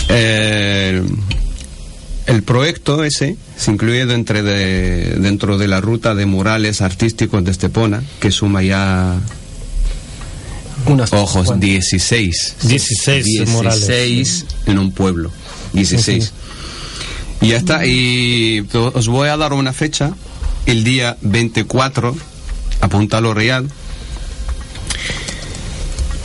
eh, el proyecto ese se incluye dentro de, dentro de la ruta de murales artísticos de Estepona, que suma ya ojos, 16. 16 murales. 16 en un pueblo. 16. Y ya está. Y os voy a dar una fecha. El día 24, apúntalo real.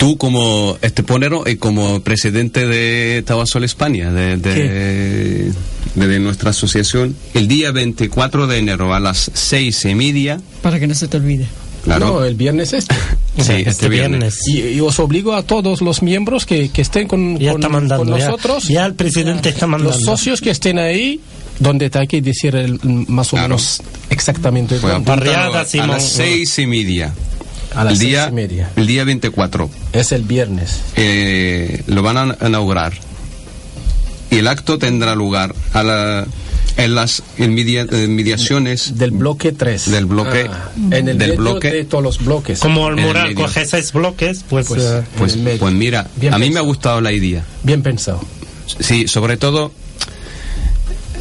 Tú como esteponero y como presidente de Tabasol España, de, de, de- de nuestra asociación, el día 24 de enero a las seis y media, Para que no se te olvide. claro, No, el viernes este. sí, este, viernes. Y, y os obligo a todos los miembros que, que estén con, Ya con- está mandando, con ya. nosotros. Ya el presidente está mandando. Los socios que estén ahí, donde está que decir el, más o menos exactamente. Pues a las seis y media. A las el seis día, y media. El día 24. Es el viernes. Eh, lo van a inaugurar. Y el acto tendrá lugar a la, en las eh, mediaciones del bloque 3. Del bloque. Ah, en el del medio bloque. de todos los bloques. Como el En el mural coge seis bloques, pues, Pues, eh, Pues, en pues mira, Bien a mí me ha gustado la idea. Bien pensado. Sí, sobre todo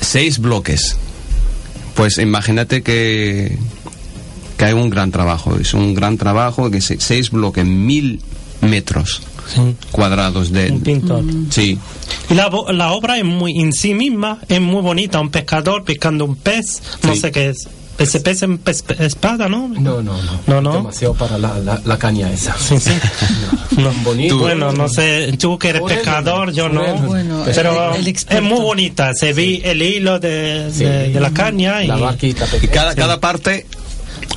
seis bloques. Pues imagínate que, que hay un gran trabajo. Es un gran trabajo que se- seis bloques, mil metros cuadrados de... un pintor. Sí, Y la, bo- la obra es muy, en sí misma es muy bonita. Un pescador pescando un pez, no Sí. sé qué es. Ese pez en pez- espada, ¿no? No, no, no. No, no. Demasiado para la, la, la caña esa. Sí, sí. No. Bonito. Bueno, no sé, tú que eres pescador, yo no. Bueno, pero el- el es muy bonita. Se ve el hilo de, Sí. de, de la caña y La barquita y cada, cada parte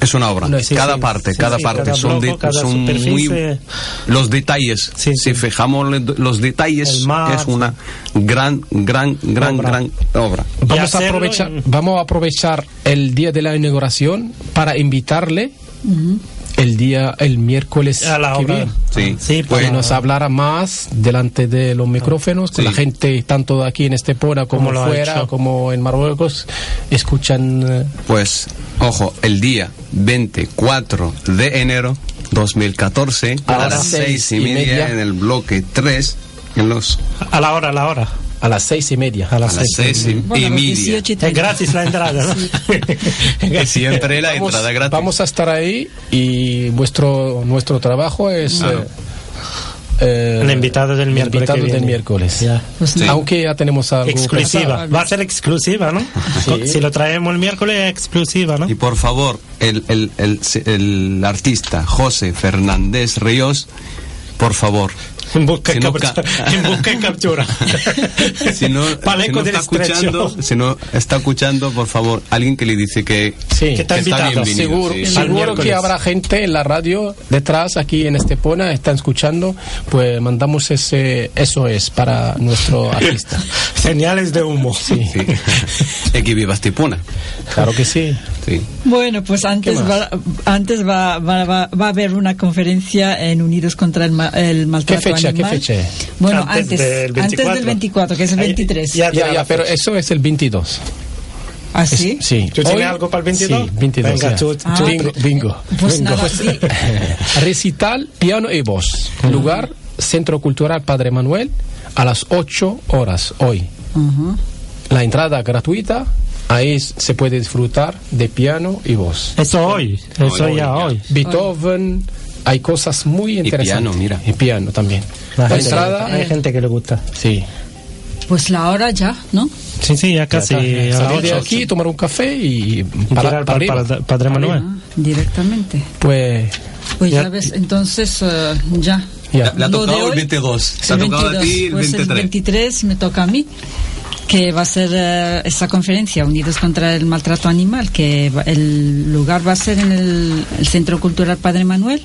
es una obra. No, sí, cada sí. parte, Sí, cada sí, parte. cada son bloco, de- cada son muy... Los detalles. Sí, si fijamos los detalles, mar, es una gran, gran, gran, Obra. gran obra. Vamos a, aprovechar, en- vamos a aprovechar el día de la inauguración para invitarle el día, el miércoles A la que obra. viene. Sí. Sí, Que para- nos hablara más delante de los micrófonos, con Sí. la gente tanto aquí en Estepona como Como fuera, como en Marruecos, escuchan eh, Pues, ojo, el día 24 de enero 2014 a, A las las seis y seis y media, media. en el bloque 3 en los A la hora, a la hora. A las seis y media. A a las las seis. seis y, Bueno, y media. 18 y Es 30. gratis la entrada, ¿no? Que siempre la Vamos, entrada gratis. vamos a estar ahí y vuestro nuestro trabajo es Claro. eh, eh, El invitado del el miércoles invitado del miércoles. Ya. Pues Sí. Aunque ya tenemos algo Exclusiva. pensado. Va a ser exclusiva, ¿no? Sí. Si lo traemos el miércoles, es exclusiva, ¿no? Y por favor, el, el, el, el artista José Fernández Ríos, por favor, En busca, y Si no captura. ca- en busca y captura. si no, si no está escuchando, si no está escuchando, por favor, alguien que le dice que, Sí, Que está invitado. bienvenido, Seguro, sí. seguro que habrá gente en la radio detrás, aquí en Estepona, están escuchando, pues mandamos ese, eso es para nuestro artista. Señales de humo. Sí, Sí. Que viva Estepona. claro que sí. Sí. Bueno, pues antes, va, antes va, va, va, va a haber una conferencia en Unidos contra el, ma- el Maltrato ¿Qué fecha, Animal. qué fecha es? Bueno, Antes antes, del antes 24. del 24, que es el Ahí- 23. ya- Ya, ya, pero eso es el 22. ¿Ah, sí? Sí. ¿Tú tienes Hoy- algo para el 22? Sí, 22. Venga, tú- Ah, bingo, bingo. Pues bingo. nada, sí. Recital, piano y voz. Lugar, Centro Cultural Padre Manuel, a las 8 horas hoy. Ujú. La entrada gratuita, ahí se puede disfrutar de piano y voz. Eso hoy. Eso Hoy, ya ya. hoy. Beethoven, hay cosas muy interesantes. piano, mira. Y piano también. La La gente- entrada, hay gente que le gusta. sí. Pues la hora ya, ¿no? Sí, sí, ya casi. Ya Salir de aquí, tomar un café y Para, para, para, para- Padre Manuel. Ah, directamente. Pues Pues ya, Ya. ves, entonces eh, ya. ya. Le ha tocado el hoy, 22. Te ha tocado a ti 22, el pues 23. el 23 me toca a mí, que va a ser eh, esta conferencia Unidos contra el Maltrato Animal, que el lugar va a ser en el, el Centro Cultural Padre Manuel,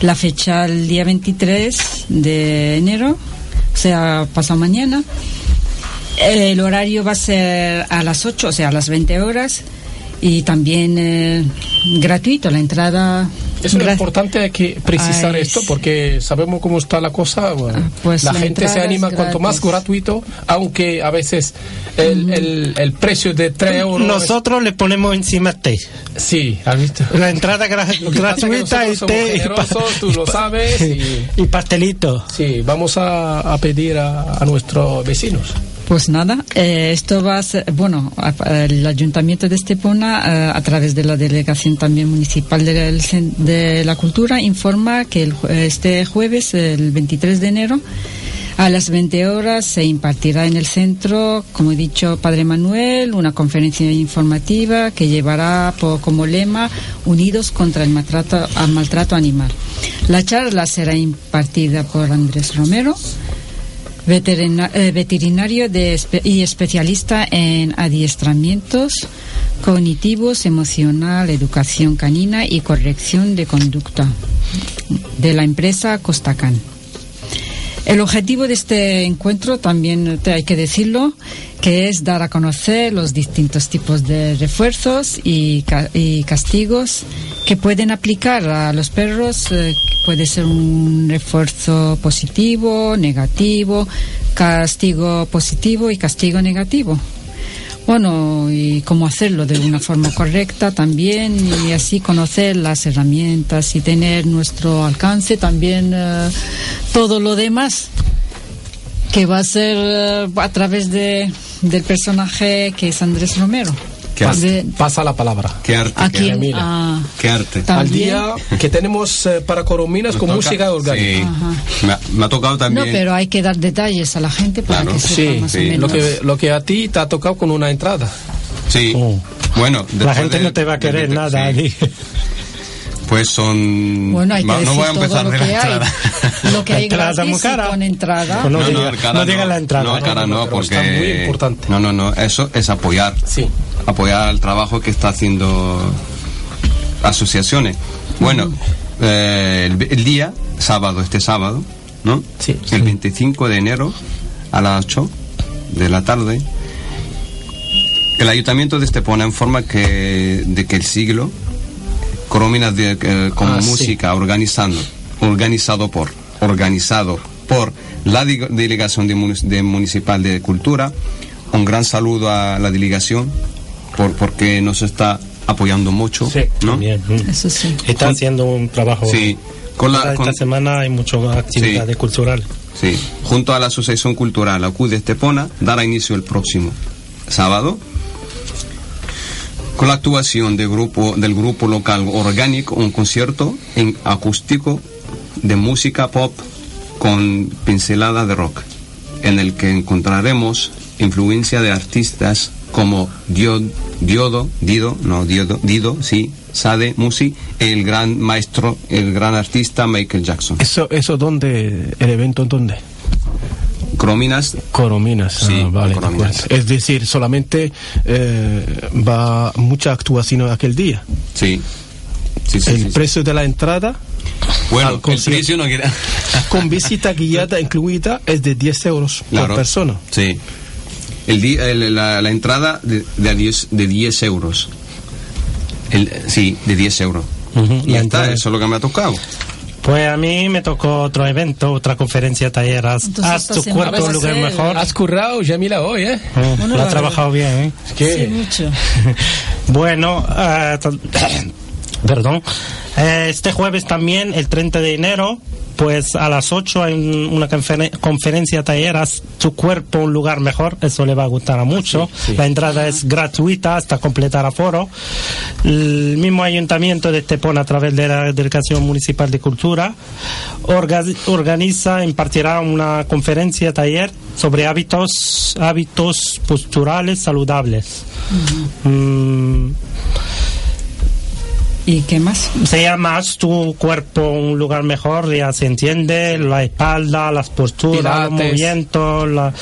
la fecha el día 23 de enero, o sea, pasado mañana. El horario va a ser a las 8, o sea, a las 20 horas, y también eh, gratuito, la entrada Es Gra- importante que precisar Ay, esto sí. porque sabemos cómo está la cosa. bueno, pues la, la gente se anima cuanto más gratuito, aunque a veces el, el, el precio de 3 euros. es- Nosotros le ponemos encima té. Sí, ¿has visto? La entrada gra- gratuita y té tú lo sabes. Y, y pastelito. sí, vamos a, a pedir a, a nuestros vecinos. Pues nada, eh, esto va a ser, bueno, a- el Ayuntamiento de Estepona, eh, a través de la Delegación también Municipal de la Cultura, informa que el este jueves, el 23 de enero, a las 20 horas se impartirá en el centro, como he dicho, Padre Manuel, una conferencia informativa que llevará po- como lema Unidos contra el maltrato, al maltrato animal. La charla será impartida por Andrés Romero, eh, veterinario de y especialista en adiestramientos cognitivos, emocional, educación canina y corrección de conducta de la empresa Costacan. El objetivo de este encuentro también hay que decirlo, que es dar a conocer los distintos tipos de refuerzos y, ca- y castigos que pueden aplicar a los perros. eh, puede ser un refuerzo positivo, negativo, castigo positivo y castigo negativo. Bueno, y cómo hacerlo de una forma correcta también y así conocer las herramientas y tener nuestro alcance también eh, todo lo demás que va a ser eh, a través de, del personaje que es Andrés Romero. ¿Qué arte? De- Pasa la palabra. Qué arte. aquí, qué, mira. ah, qué arte. Al día que tenemos eh, para Corominas Nos con toca- música orgánica. Sí. Me, ha, me ha tocado No, también. pero hay que dar detalles a la gente para Claro. que sepa Sí, más o sí. menos. Lo que, lo que a ti te ha tocado con una entrada. Sí. Oh. Bueno, La gente no te va a querer veter- nada sí. allí. Pues son. Bueno, hay que no decir voy a empezar todo lo de que la hay. entrada. Lo que hay Entrada gratis cara. con entrada. Pues no, No, cara no diga la entrada. No, cara no, pero está porque. muy importante. No, no, no. Eso es apoyar. Sí. Apoyar el trabajo que está haciendo asociaciones. Bueno, eh, el, el día, sábado, este sábado, ¿no? Sí. El 25 de enero a las 8 de la tarde. El ayuntamiento de Estepona informa que, de que el siglo Coromina de, eh, con Ah, sí. música organizando, organizado por, organizado por la delegación de, munic- de municipal de cultura. Un gran saludo a la delegación por, porque nos está apoyando mucho, Sí, ¿no? también. mm. Eso sí. Está haciendo un trabajo. Sí, con la, Esta semana hay muchas actividades culturales. Sí, junto a la Asociación Cultural ACU de Estepona, dará inicio el próximo sábado con la actuación de grupo, del grupo local orgánico, un concierto en acústico de música pop con pincelada de rock, en el que encontraremos influencia de artistas como Dio- Diodo, Dido, no Diodo, Dido, sí, Sade, Musi, el gran maestro, el gran artista Michael Jackson. ¿Eso, eso dónde? ¿El evento dónde? Crominas Corominas. Sí, ah, vale, Corominas. Es decir, solamente eh, va mucha actuación aquel día. Sí. Sí, sí, el precio de la entrada Bueno, al el concierto. precio no queda. con visita guiada incluida es de 10 euros Claro. por persona. Sí. El el- la, la entrada de, de, a 10, de 10 euros. El, sí, de 10 euros. Y ya está, eso es lo que me ha tocado. Pues a mí me tocó otro evento, otra conferencia taller. Haz, Entonces haz tu a lugar mejor. Has currado, Yamila, hoy, ¿eh? Oh, Bueno, lo ha trabajado bien, ¿eh? Sí, mucho. Bueno, to- perdón. Eh, este jueves también, el 30 de enero, pues a las 8 hay un- una conferen- conferencia taller, haz tu cuerpo un lugar mejor, eso le va a gustar a mucho. La entrada es gratuita hasta completar aforo. El mismo ayuntamiento de Estepona, a través de la Delegación Municipal de Cultura, orga- organiza, impartirá una conferencia taller sobre hábitos, hábitos posturales saludables. Mm, ¿Y qué más? se llama Haz tu cuerpo un lugar mejor, ya se entiende, la espalda, las posturas, los Pilates. movimientos, la,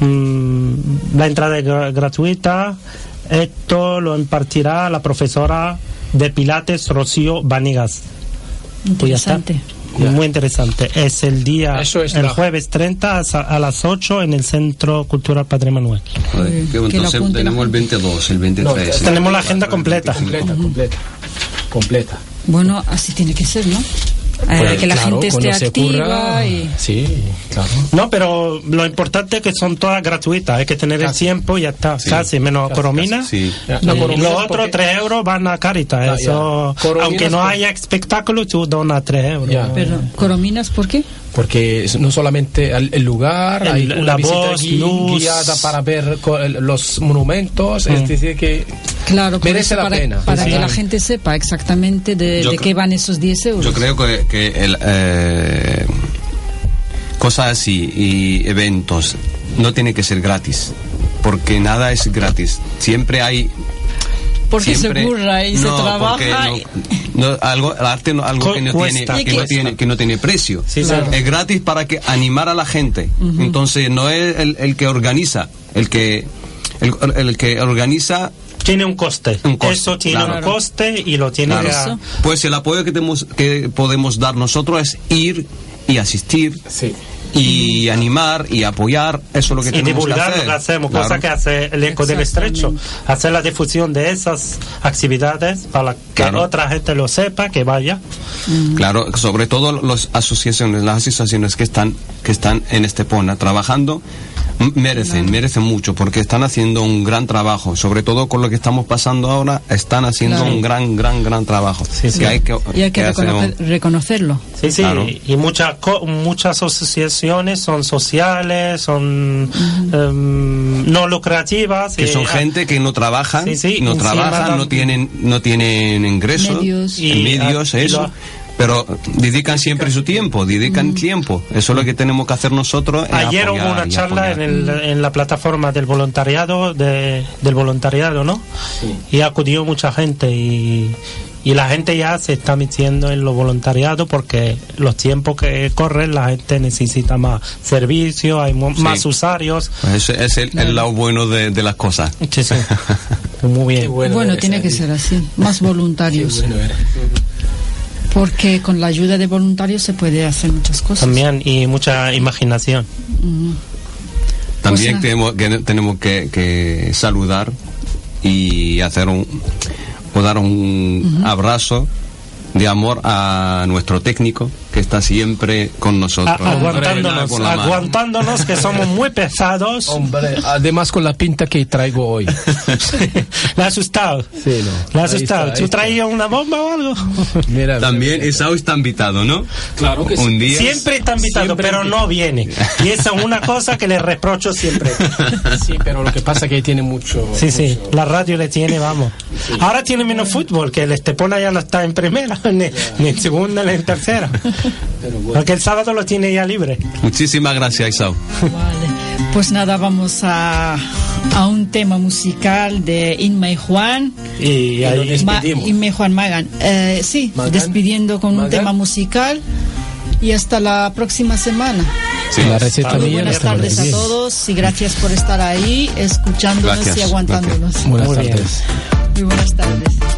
mm, la entrada gra- gratuita. Esto lo impartirá la profesora de Pilates, Rocío Vanigas. Pues ya está. Interesante. Muy interesante. Es el día, Eso es el la- jueves 30 a, a las 8 en el Centro Cultural Padre Manuel. Entonces tenemos el 22, el 23. No, Tenemos la agenda completa. Completa, completa. Completa. Bueno, así tiene que ser, ¿no? Eh, Pues, que la claro, gente esté activa ocurra- y... Sí, claro. No, pero lo importante es que son todas gratuitas. Hay que tener el tiempo y ya está. casi, menos Coromina. Sí. Y La Coromina los porque- otros 3 euros van a Caritas. Ah, Eso, ya. Aunque no por- haya espectáculo, tú donas 3 euros. Ya. Pero, ¿Corominas por qué? Porque no solamente el, el lugar, El- hay la una visita voz, gui- luz. guiada para ver co- el- los monumentos, Mm. es decir, que Claro, merece la para, pena. para Sí. que la gente sepa exactamente de, qué van esos 10 euros. Yo creo que, que el, eh, cosas así y eventos no tiene que ser gratis, porque nada es gratis. Siempre hay Porque siempre- se curra y se trabaja. porque y- no- no, algo, el arte no, algo que no, cuesta. tiene, que, que- no tiene, que no tiene precio. Sí, claro. Es gratis para que animar a la gente. Entonces no es el, el que organiza, el que el, el que organiza Tiene un coste. Un coste, Eso tiene claro. un coste y lo tiene Claro. que... Pues el apoyo que, tenemos, que podemos dar nosotros es ir y asistir Sí. Y animar y apoyar. Eso es lo que y tenemos que divulgar hacer. lo que hacemos, Claro. cosa que hace el eco del estrecho, hacer la difusión de esas actividades para que Claro. otra gente lo sepa, que vaya. Claro, sobre todo las asociaciones, las asociaciones que están que están en Estepona trabajando merecen, merecen mucho porque están haciendo un gran trabajo, sobre todo con lo que estamos pasando ahora, están haciendo Claro. un gran gran gran trabajo. Sí, sí. Que hay que, y hay que un- reconocerlo. Sí, sí, Claro. y muchas co- muchas asociaciones son sociales, son em, no lucrativas. que y- son gente que no trabajan, Sí, sí, no trabajan, no tienen, no tienen ingresos, Medios. Y- medios, y eso. lo- Pero dedican siempre su tiempo, dedican tiempo. Eso es lo que tenemos que hacer nosotros. Ayer hubo una charla en, el- en la plataforma del voluntariado, de, del voluntariado, ¿no? Y acudió mucha gente y, y la gente ya se está metiendo en lo voluntariado porque los tiempos que corren la gente necesita más servicio, hay mo- Sí. más usuarios. Pues ese es el, el lado bueno de, de las cosas. Sí, sí. Muy bien. Bueno, tiene que Adi. ser así, más voluntarios. Bueno. Porque con la ayuda de voluntarios se puede hacer muchas cosas. También y mucha imaginación. También Pues, tenemos, que, tenemos que, que saludar y hacer un o dar un abrazo de amor a nuestro técnico que está siempre con A- nosotros. aguantándonos, Con aguantándonos que somos muy pesados. Hombre, además con la pinta que traigo hoy. Le ha asustado. Sí, no. Le ha asustado. está, ¿Tú traías una bomba o algo? Mira, También Esau está invitado, ¿no? Claro que sí. Un día. Siempre está invitado, Siempre pero invitado. no viene. Y esa es una cosa que le reprocho siempre. Sí, pero lo que pasa es que tiene mucho. Sí, sí, mucho- la radio le tiene, vamos. Ahora tiene menos fútbol, que el Estepona ya no está en primera, ni, ni en segunda ni en tercera. Porque el sábado lo tiene ya libre. Muchísimas gracias, Isao. Vale. Pues nada, vamos a, a un tema musical de Inma y Juan. Y ahí Ma- despedimos. Inma y Juan Magan. Eh, sí, Magan. despidiendo con un Magan. tema musical. Y hasta la próxima semana. Sí. La receta Muy buenas tardes que a todos y gracias por estar ahí, escuchándonos Gracias, y aguantándonos. Buenas Muy bien. tardes. Muy buenas tardes.